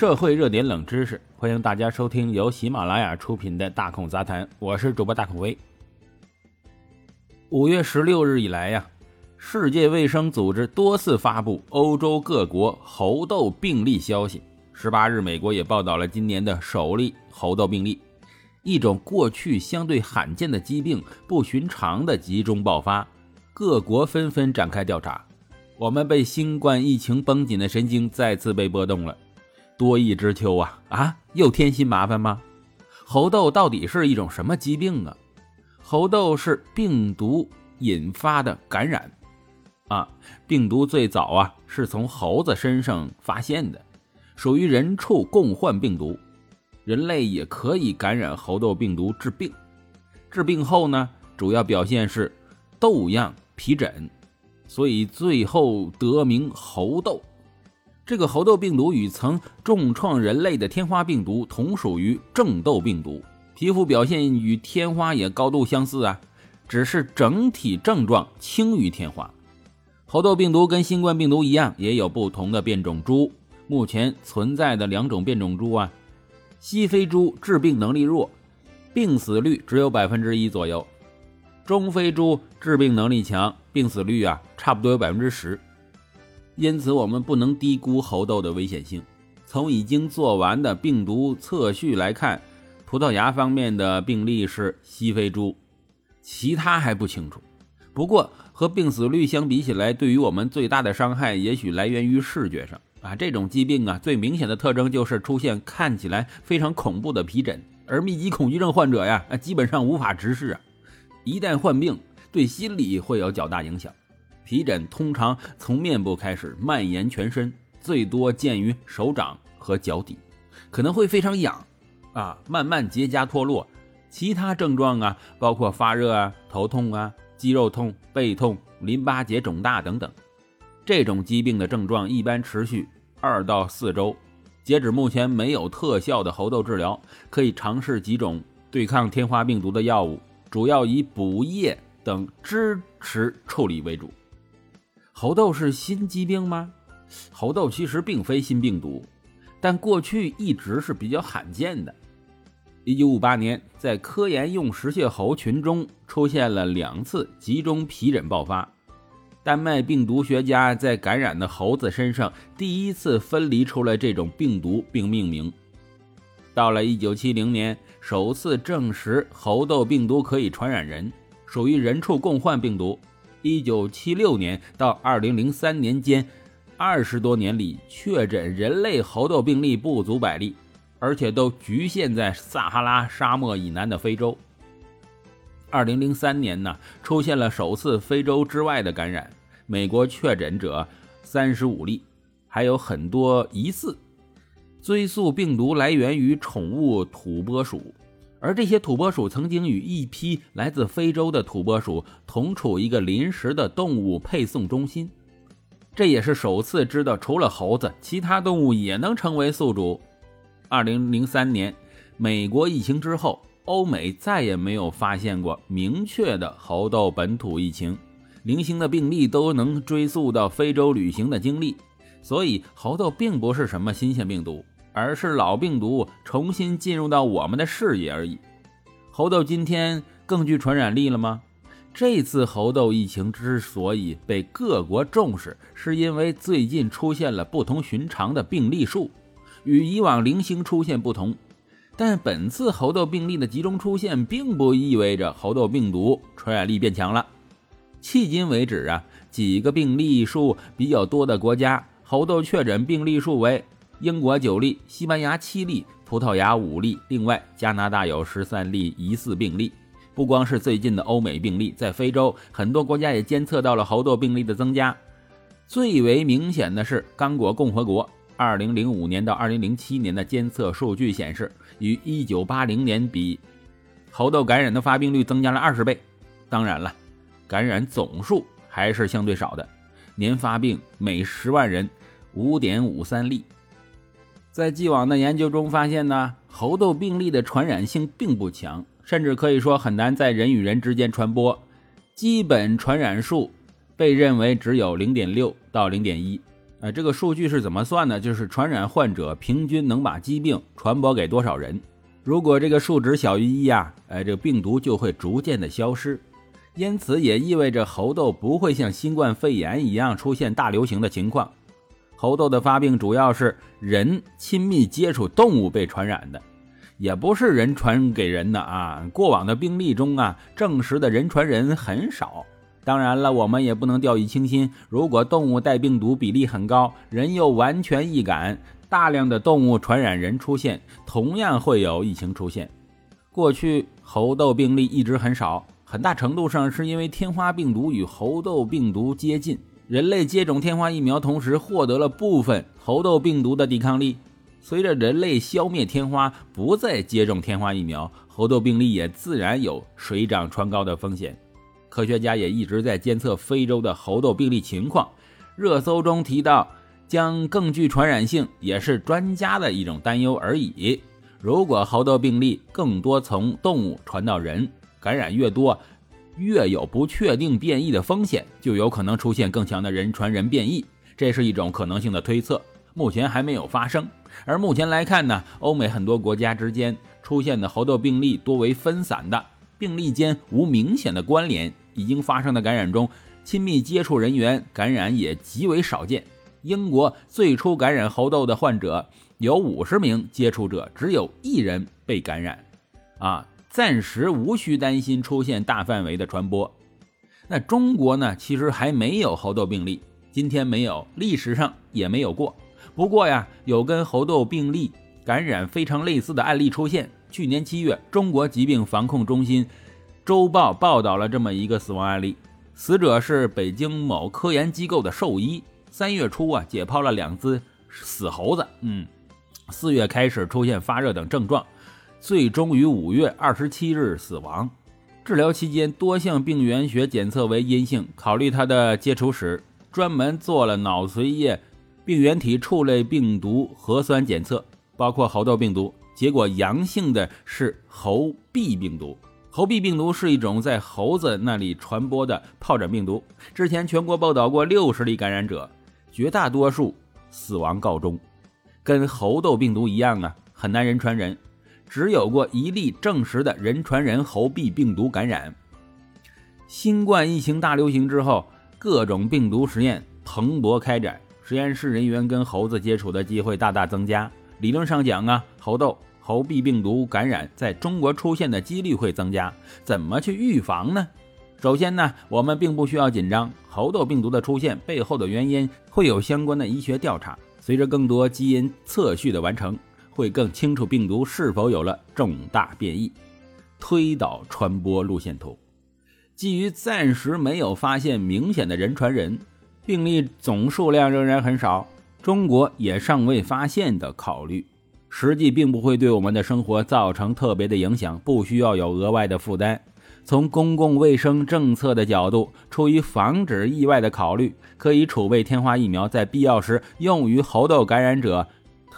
社会热点冷知识，欢迎大家收听由喜马拉雅出品的《大孔杂谈》，我是主播大孔威。五月十六日以来呀，世界卫生组织多次发布欧洲各国猴痘病例消息。十八日，美国也报道了今年的首例猴痘病例，一种过去相对罕见的疾病不寻常的集中爆发，各国纷纷展开调查。我们被新冠疫情绷紧的神经再次被波动了。多疫之秋啊啊，又添新麻烦吗？猴痘到底是一种什么疾病啊？猴痘是病毒引发的感染，啊，病毒最早啊是从猴子身上发现的，属于人畜共患病毒，人类也可以感染猴痘病毒治病。治病后呢，主要表现是痘样皮疹，所以最后得名猴痘。这个猴痘病毒与曾重创人类的天花病毒同属于正痘病毒，皮肤表现与天花也高度相似啊，只是整体症状轻于天花。猴痘病毒跟新冠病毒一样，也有不同的变种株。目前存在的两种变种株啊，西非株致病能力弱，病死率只有百分之一左右；中非株致病能力强，病死率啊差不多有百分之十。因此，我们不能低估猴痘的危险性。从已经做完的病毒测序来看，葡萄牙方面的病例是西非猪，其他还不清楚。不过，和病死率相比起来，对于我们最大的伤害也许来源于视觉上啊。这种疾病啊，最明显的特征就是出现看起来非常恐怖的皮疹，而密集恐惧症患者呀，基本上无法直视啊。一旦患病，对心理会有较大影响。皮疹通常从面部开始蔓延全身，最多见于手掌和脚底，可能会非常痒，啊，慢慢结痂脱落。其他症状啊，包括发热啊、头痛啊、肌肉痛、背痛、淋巴结肿大等等。这种疾病的症状一般持续二到四周。截止目前，没有特效的猴痘治疗，可以尝试几种对抗天花病毒的药物，主要以补液等支持处理为主。猴痘是新疾病吗？猴痘其实并非新病毒，但过去一直是比较罕见的。一九五八年，在科研用食蟹猴群中出现了两次集中皮疹爆发。丹麦病毒学家在感染的猴子身上第一次分离出来这种病毒并命名。到了一九七零年，首次证实猴痘病毒可以传染人，属于人畜共患病毒。一九七六年到二零零三年间，二十多年里确诊人类猴痘病例不足百例，而且都局限在撒哈拉沙漠以南的非洲。二零零三年呢，出现了首次非洲之外的感染，美国确诊者三十五例，还有很多疑似。追溯病毒来源于宠物土拨鼠。而这些土拨鼠曾经与一批来自非洲的土拨鼠同处一个临时的动物配送中心，这也是首次知道除了猴子，其他动物也能成为宿主。二零零三年美国疫情之后，欧美再也没有发现过明确的猴痘本土疫情，零星的病例都能追溯到非洲旅行的经历，所以猴痘并不是什么新鲜病毒。而是老病毒重新进入到我们的视野而已。猴痘今天更具传染力了吗？这次猴痘疫情之所以被各国重视，是因为最近出现了不同寻常的病例数，与以往零星出现不同。但本次猴痘病例的集中出现，并不意味着猴痘病毒传染力变强了。迄今为止啊，几个病例数比较多的国家，猴痘确诊病例数为。英国九例，西班牙七例，葡萄牙五例，另外加拿大有十三例疑似病例。不光是最近的欧美病例，在非洲很多国家也监测到了猴痘病例的增加。最为明显的是刚果共和国，2005年到2007年的监测数据显示，与1980年比，猴痘感染的发病率增加了二十倍。当然了，感染总数还是相对少的，年发病每十万人5.53例。在既往的研究中发现呢，猴痘病例的传染性并不强，甚至可以说很难在人与人之间传播。基本传染数被认为只有零点六到零点一，呃，这个数据是怎么算的？就是传染患者平均能把疾病传播给多少人。如果这个数值小于一呀，哎，这个病毒就会逐渐的消失。因此也意味着猴痘不会像新冠肺炎一样出现大流行的情况。猴痘的发病主要是人亲密接触动物被传染的，也不是人传给人的啊。过往的病例中啊，证实的人传人很少。当然了，我们也不能掉以轻心。如果动物带病毒比例很高，人又完全易感，大量的动物传染人出现，同样会有疫情出现。过去猴痘病例一直很少，很大程度上是因为天花病毒与猴痘病毒接近。人类接种天花疫苗，同时获得了部分猴痘病毒的抵抗力。随着人类消灭天花，不再接种天花疫苗，猴痘病例也自然有水涨船高的风险。科学家也一直在监测非洲的猴痘病例情况。热搜中提到将更具传染性，也是专家的一种担忧而已。如果猴痘病例更多从动物传到人，感染越多。越有不确定变异的风险，就有可能出现更强的人传人变异，这是一种可能性的推测，目前还没有发生。而目前来看呢，欧美很多国家之间出现的猴痘病例多为分散的，病例间无明显的关联。已经发生的感染中，亲密接触人员感染也极为少见。英国最初感染猴痘的患者有五十名接触者，只有一人被感染，啊。暂时无需担心出现大范围的传播。那中国呢？其实还没有猴痘病例，今天没有，历史上也没有过。不过呀，有跟猴痘病例感染非常类似的案例出现。去年七月，中国疾病防控中心周报报道了这么一个死亡案例，死者是北京某科研机构的兽医。三月初啊，解剖了两只死猴子，嗯，四月开始出现发热等症状。最终于五月二十七日死亡。治疗期间，多项病原学检测为阴性。考虑他的接触史，专门做了脑髓液病原体畜类病毒核酸检测，包括猴痘病毒。结果阳性的是猴痹病毒。猴痹病毒是一种在猴子那里传播的疱疹病毒。之前全国报道过六十例感染者，绝大多数死亡告终。跟猴痘病毒一样啊，很难人传人。只有过一例证实的人传人猴臂病毒感染。新冠疫情大流行之后，各种病毒实验蓬勃开展，实验室人员跟猴子接触的机会大大增加。理论上讲啊，猴痘、猴臂病毒感染在中国出现的几率会增加。怎么去预防呢？首先呢，我们并不需要紧张，猴痘病毒的出现背后的原因会有相关的医学调查，随着更多基因测序的完成。会更清楚病毒是否有了重大变异，推导传播路线图。基于暂时没有发现明显的人传人，病例总数量仍然很少，中国也尚未发现的考虑，实际并不会对我们的生活造成特别的影响，不需要有额外的负担。从公共卫生政策的角度，出于防止意外的考虑，可以储备天花疫苗，在必要时用于猴痘感染者。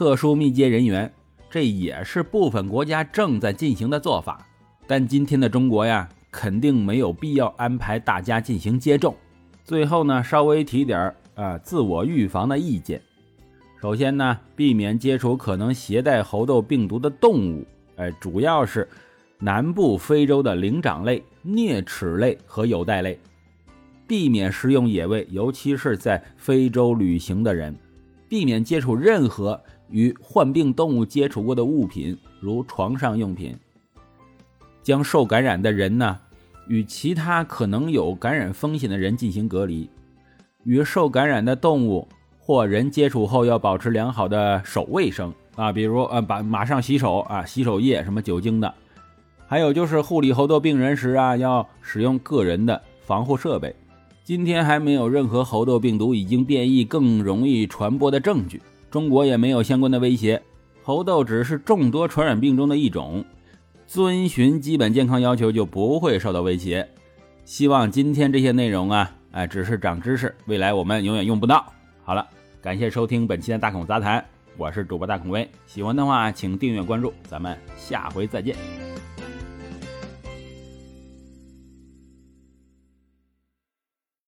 特殊密接人员，这也是部分国家正在进行的做法。但今天的中国呀，肯定没有必要安排大家进行接种。最后呢，稍微提点啊，自我预防的意见。首先呢，避免接触可能携带猴痘病毒的动物，哎，主要是南部非洲的灵长类、啮齿类和有袋类。避免食用野味，尤其是在非洲旅行的人，避免接触任何。与患病动物接触过的物品，如床上用品，将受感染的人呢与其他可能有感染风险的人进行隔离。与受感染的动物或人接触后，要保持良好的手卫生啊，比如呃，把马上洗手啊，洗手液什么酒精的。还有就是护理猴痘病人时啊，要使用个人的防护设备。今天还没有任何猴痘病毒已经变异、更容易传播的证据。中国也没有相关的威胁，猴痘只是众多传染病中的一种，遵循基本健康要求就不会受到威胁。希望今天这些内容啊，哎，只是长知识，未来我们永远用不到。好了，感谢收听本期的大孔杂谈，我是主播大孔威，喜欢的话请订阅关注，咱们下回再见。